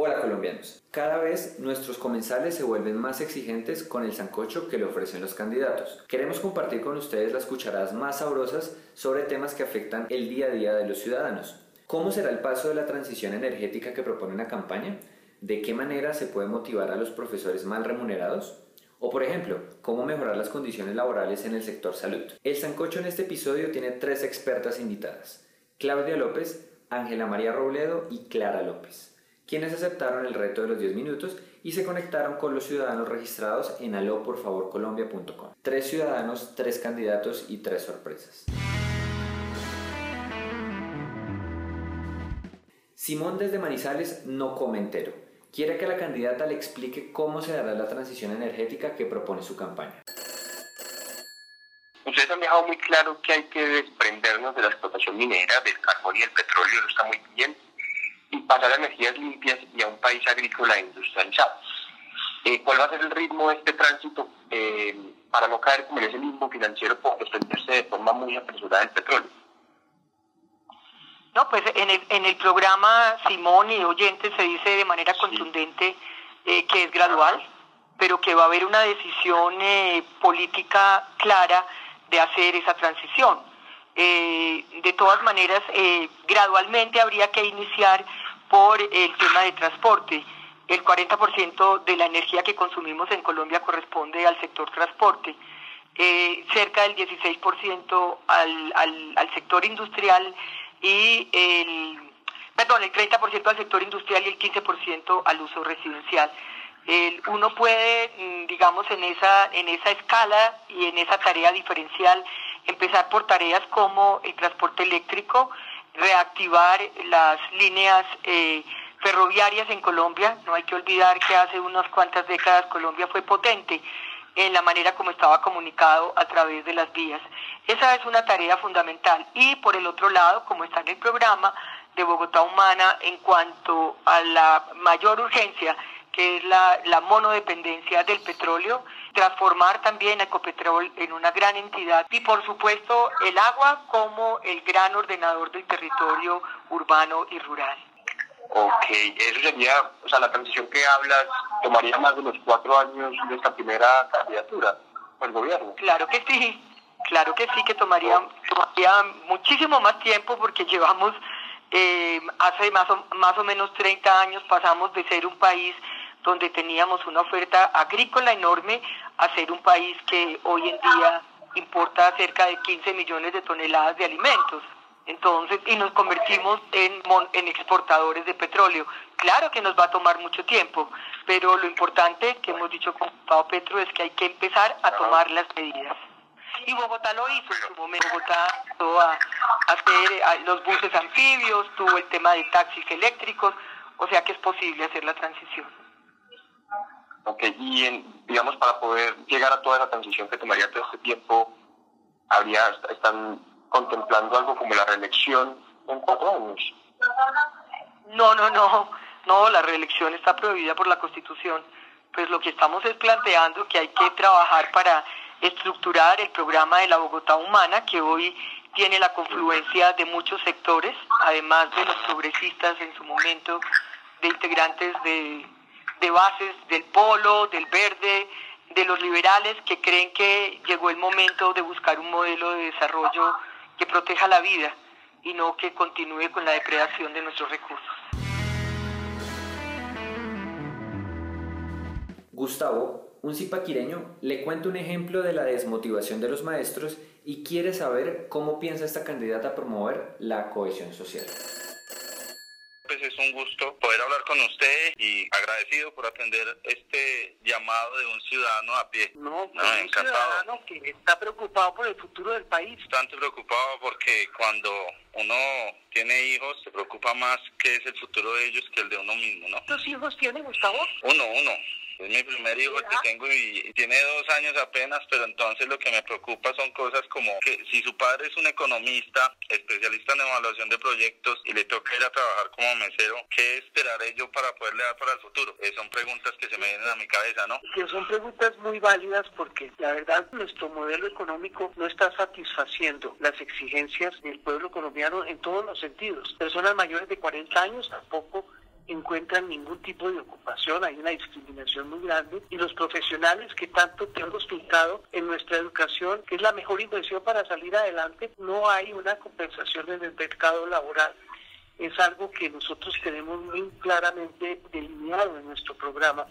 Hola colombianos, cada vez nuestros comensales se vuelven más exigentes con el sancocho que le ofrecen los candidatos. Queremos compartir con ustedes las cucharadas más sabrosas sobre temas que afectan el día a día de los ciudadanos. ¿Cómo será el paso de la transición energética que propone la campaña? ¿De qué manera se puede motivar a los profesores mal remunerados? O por ejemplo, cómo mejorar las condiciones laborales en el sector salud. El Sancocho en este episodio tiene tres expertas invitadas. Claudia López, Ángela María Robledo y Clara López quienes aceptaron el reto de los 10 minutos y se conectaron con los ciudadanos registrados en aloporfavorcolombia.com. Tres ciudadanos, tres candidatos y tres sorpresas. Simón desde Manizales no come entero. Quiere que la candidata le explique cómo se dará la transición energética que propone su campaña. Ustedes han dejado muy claro que hay que desprendernos de la explotación minera, del carbón y el petróleo, eso está muy bien y pasar a energías limpias y a un país agrícola e industrializado. Eh, ¿Cuál va a ser el ritmo de este tránsito eh, para no caer como en ese mismo financiero por desprenderse de forma muy apresurada del petróleo? No, pues en el, en el programa Simón y Oyentes se dice de manera contundente eh, que es gradual, pero que va a haber una decisión política clara de hacer esa transición. De todas maneras, gradualmente habría que iniciar por el tema de transporte. El 40% de la energía que consumimos en Colombia corresponde al sector transporte, eh, cerca del 16% al, al, al sector industrial y el, perdón, el 30% al sector industrial y el 15% al uso residencial. El, uno puede, mm, digamos, en esa, en esa escala y en esa tarea diferencial, empezar por tareas como el transporte eléctrico, reactivar las líneas eh, ferroviarias en Colombia. No hay que olvidar que hace unas cuantas décadas Colombia fue potente en la manera como estaba comunicado a través de las vías. Esa es una tarea fundamental. Y por el otro lado, como está en el programa de Bogotá Humana, en cuanto a la mayor urgencia, que es la, la monodependencia del petróleo, transformar también a Ecopetrol en una gran entidad y por supuesto el agua como el gran ordenador del territorio urbano y rural. Ok, eso sería, o sea, la transición que hablas tomaría más de los cuatro años de esta primera candidatura el gobierno. Claro que sí, claro que sí, que tomaría, tomaría muchísimo más tiempo porque llevamos, eh, hace más o, más o menos 30 años pasamos de ser un país donde teníamos una oferta agrícola enorme a ser un país que hoy en día importa cerca de 15 millones de toneladas de alimentos. Entonces, y nos convertimos en, en exportadores de petróleo. Claro que nos va a tomar mucho tiempo, pero lo importante que hemos dicho con Gustavo Petro es que hay que empezar a tomar las medidas. Y Bogotá lo hizo en su momento. Bogotá tuvo a hacer los buses anfibios, tuvo el tema de taxis eléctricos, o sea que es posible hacer la transición. Ok, y digamos, para poder llegar a toda esa transición que tomaría todo este tiempo, habría, están contemplando algo como la reelección en cuatro años. No, no, no, no, la reelección está prohibida por la Constitución. Pues lo que estamos es planteando que hay que trabajar para estructurar el programa de la Bogotá Humana, que hoy tiene la confluencia de muchos sectores, además de los progresistas en su momento, de integrantes de de bases del polo, del verde, de los liberales que creen que llegó el momento de buscar un modelo de desarrollo que proteja la vida y no que continúe con la depredación de nuestros recursos. Gustavo, un zipaquireño, le cuenta un ejemplo de la desmotivación de los maestros y quiere saber cómo piensa esta candidata promover la cohesión social pues es un gusto poder hablar con usted y agradecido por atender este llamado de un ciudadano a pie. No, no pues un ciudadano que está preocupado por el futuro del país. Bastante preocupado porque cuando uno tiene hijos se preocupa más qué es el futuro de ellos que el de uno mismo, ¿no? ¿Cuántos hijos tiene Gustavo? Uno, uno. Es mi primer hijo que tengo y, tiene dos años apenas, pero entonces lo que me preocupa son cosas como que si su padre es un economista, especialista en evaluación de proyectos y le toca ir a trabajar como mesero, ¿qué esperaré yo para poderle dar para el futuro? Eh, son preguntas que se me vienen a mi cabeza, ¿no? Que son preguntas muy válidas porque la verdad nuestro modelo económico no está satisfaciendo las exigencias del pueblo colombiano en todos los sentidos. Personas mayores de 40 años tampoco encuentran ningún tipo de ocupación, hay una discriminación muy grande y los profesionales que tanto tenemos pintado en nuestra educación, que es la mejor inversión para salir adelante, no hay una compensación en el mercado laboral. Es algo que nosotros tenemos muy claramente delineado en nuestro programa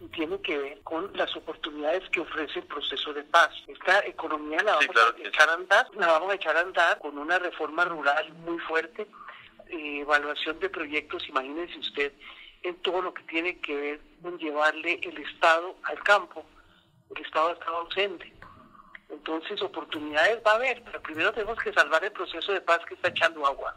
y tiene que ver con las oportunidades que ofrece el proceso de paz. Esta economía la vamos a echar a andar, la vamos a echar a andar con una reforma rural muy fuerte, eh, evaluación de proyectos, imagínense usted, en todo lo que tiene que ver con llevarle el Estado al campo. El Estado ha estado ausente. Entonces, oportunidades va a haber, pero primero tenemos que salvar el proceso de paz que está echando agua.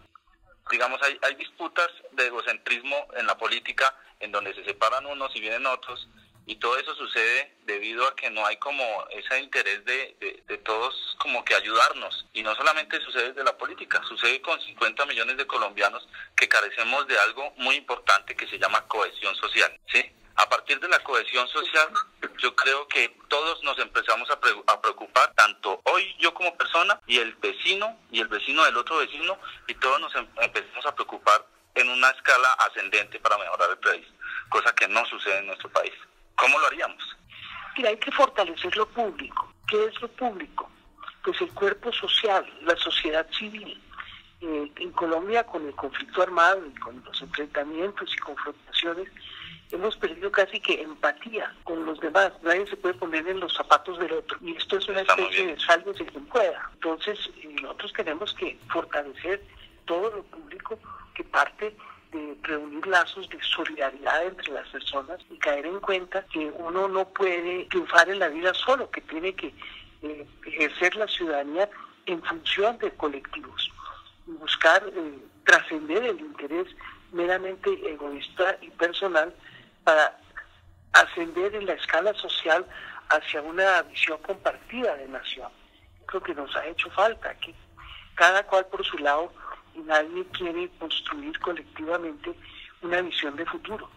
Digamos, hay, hay disputas de egocentrismo en la política en donde se separan unos y vienen otros, y todo eso sucede debido a que no hay como ese interés de, de, todos como que ayudarnos. Y no solamente sucede desde la política, sucede con 50 millones de colombianos que carecemos de algo muy importante que se llama cohesión social. ¿sí? A partir de la cohesión social, yo creo que todos nos empezamos a, a, preocupar, tanto hoy yo como persona y el vecino y el vecino del otro vecino, y todos nos em-, empezamos a preocupar en una escala ascendente para mejorar el país, cosa que no sucede en nuestro país. ¿Cómo lo haríamos? Mira, hay que fortalecer lo público. ¿Qué es lo público? Pues el cuerpo social, la sociedad civil. Eh, en Colombia, con el conflicto armado y con los enfrentamientos y confrontaciones, hemos perdido casi que empatía con los demás. Nadie se puede poner en los zapatos del otro. Y esto es una especie de salvo si quien pueda. Entonces, eh, nosotros tenemos que fortalecer todo lo público que parte de reunir lazos de solidaridad entre las personas y caer en cuenta que uno no puede triunfar en la vida solo, que tiene que eh, ejercer la ciudadanía en función de colectivos buscar eh, trascender el interés meramente egoísta y personal para ascender en la escala social hacia una visión compartida de nación. Creo que nos ha hecho falta que cada cual por su lado nadie quiere construir colectivamente una visión de futuro.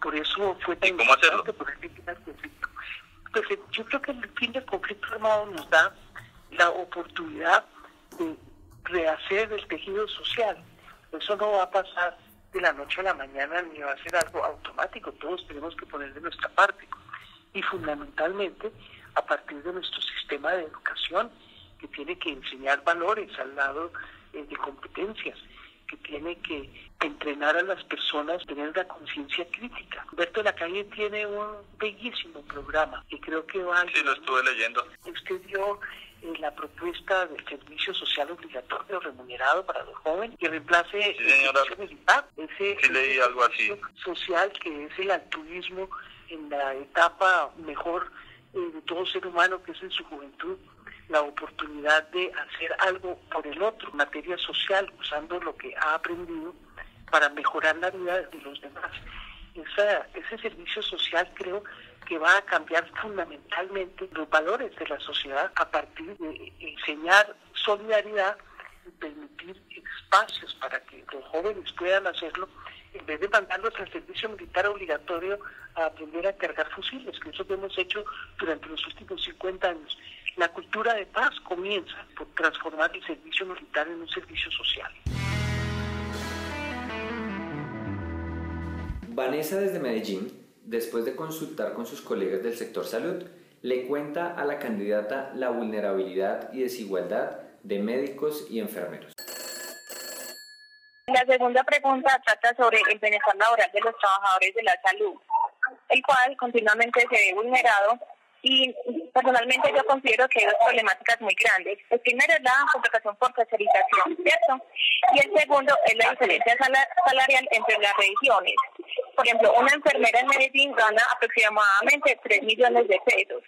Por eso fue tan importante por el fin del conflicto. Pues, eh, yo creo que el fin del conflicto armado nos da la oportunidad de rehacer el tejido social. Eso no va a pasar de la noche a la mañana ni va a ser algo automático. Todos tenemos que poner de nuestra parte. Y fundamentalmente a partir de nuestro sistema de educación que tiene que enseñar valores al lado de competencias que tiene que entrenar a las personas, tener la conciencia crítica. Humberto de la Calle tiene un bellísimo programa y creo que va... Sí, lo estuve leyendo. Usted dio eh, la propuesta del servicio social obligatorio remunerado para los jóvenes que reemplace el servicio militar. Ese sí, leí algo así. social que es el altruismo en la etapa mejor eh, de todo ser humano que es en su juventud la oportunidad de hacer algo por el otro, materia social, usando lo que ha aprendido para mejorar la vida de los demás. ese servicio social creo que va a cambiar fundamentalmente los valores de la sociedad a partir de enseñar solidaridad y permitir espacios para que los jóvenes puedan hacerlo en vez de mandarlos al servicio militar obligatorio a aprender a cargar fusiles, que eso que hemos hecho durante los últimos 50 años. La cultura de paz comienza por transformar el servicio militar en un servicio social. Vanessa desde Medellín, después de consultar con sus colegas del sector salud, le cuenta a la candidata la vulnerabilidad y desigualdad de médicos y enfermeros. Segunda pregunta trata sobre el bienestar laboral de los trabajadores de la salud, el cual continuamente se ve vulnerado y personalmente yo considero que hay dos problemáticas muy grandes. El primero es la contratación por tercerización, ¿cierto? Y el segundo es la diferencia salarial entre las regiones. Por ejemplo, una enfermera en Medellín gana aproximadamente 3 millones de pesos,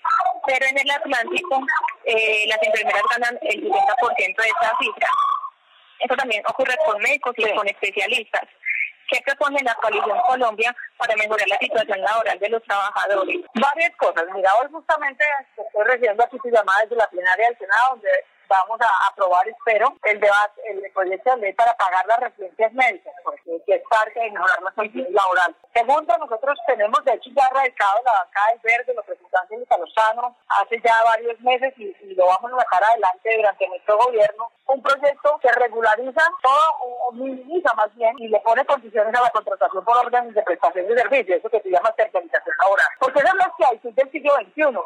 pero en el Atlántico eh, las enfermeras ganan el 50% de esa cifra. Eso también ocurre con médicos y con especialistas. ¿Qué propone la coalición Colombia para mejorar la situación laboral de los trabajadores? Varias cosas. Mira, hoy justamente estoy recibiendo aquí su llamada desde la plenaria del Senado, donde vamos a aprobar, espero, el debate, el proyecto de ley para pagar las residencias médicas, porque que es parte de mejorar las condiciones laborales. Segundo, nosotros tenemos de hecho ya radicado la bancada del verde, los representantes de Calosano, hace ya varios meses y, lo vamos a sacar adelante durante nuestro gobierno, un proyecto que regulariza todo o minimiza más bien y le pone condiciones a la contratación por órdenes de prestación de servicios, eso que se llama tercerización laboral. Porque eso es lo que hay del siglo XXI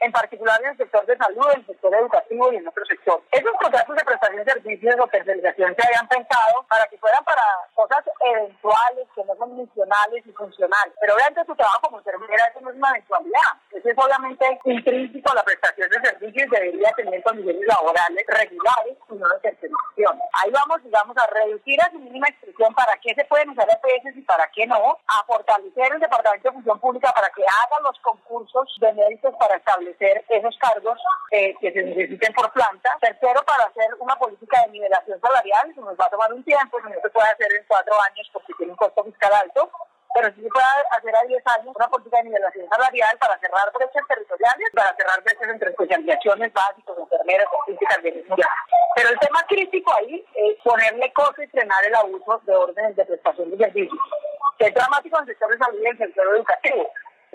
en particular en el sector de salud, en el sector educativo y en otro sector. Esos contratos de prestación de servicios o tercerización se habían pensado para que fueran para cosas eventuales, que no son misionales y funcionales. Pero obviamente tu trabajo como enfermera eso no es una eventualidad. Es obviamente intrínseco la prestación de servicios debería tener condiciones laborales regulares y no de tercerización. Ahí vamos, digamos, a reducir a su mínima expresión para qué se pueden usar EPS y para qué no, a fortalecer el Departamento de Función Pública para que haga los concursos de méritos para establecer esos cargos eh, que se necesiten por planta. Tercero, para hacer una política de nivelación salarial, eso nos va a tomar un tiempo, no se puede hacer en cuatro años porque tiene un costo fiscal alto pero sí se puede hacer a 10 años una política de nivelación salarial para cerrar brechas territoriales, para cerrar brechas entre especializaciones básicas, enfermeras, físicas, de Pero el tema crítico ahí es ponerle cosas y frenar el abuso de órdenes de prestación de servicios, que es dramático en el sector de salud y en el sector educativo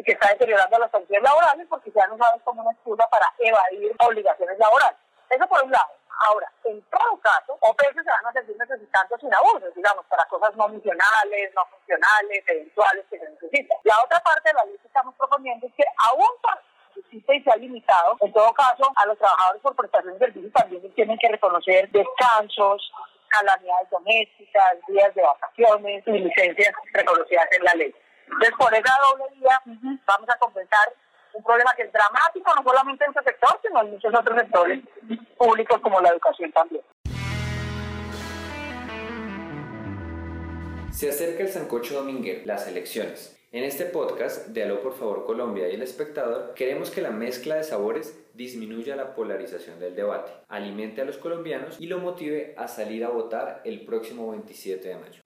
que está deteriorando las condiciones laborales porque ya no sabes como una excusa para evadir obligaciones laborales. Eso por un lado. Ahora, en todo caso, OPS se van a seguir necesitando sin abusos, digamos, para cosas no misionales, no funcionales, eventuales que se necesitan. La otra parte de la ley que estamos proponiendo es que aún para existe y se ha limitado, en todo caso, a los trabajadores por prestación de servicios también tienen que reconocer descansos, calamidades domésticas, días de vacaciones y licencias reconocidas en la ley. Entonces, por esa doble vía vamos a compensar un problema que es dramático, no solamente en este sector, sino en muchos otros sectores públicos como la educación también. Se acerca el Sancocho Dominguero, las elecciones. En este podcast de Aló por favor Colombia y el espectador, queremos que la mezcla de sabores disminuya la polarización del debate, alimente a los colombianos y lo motive a salir a votar el próximo 27 de mayo.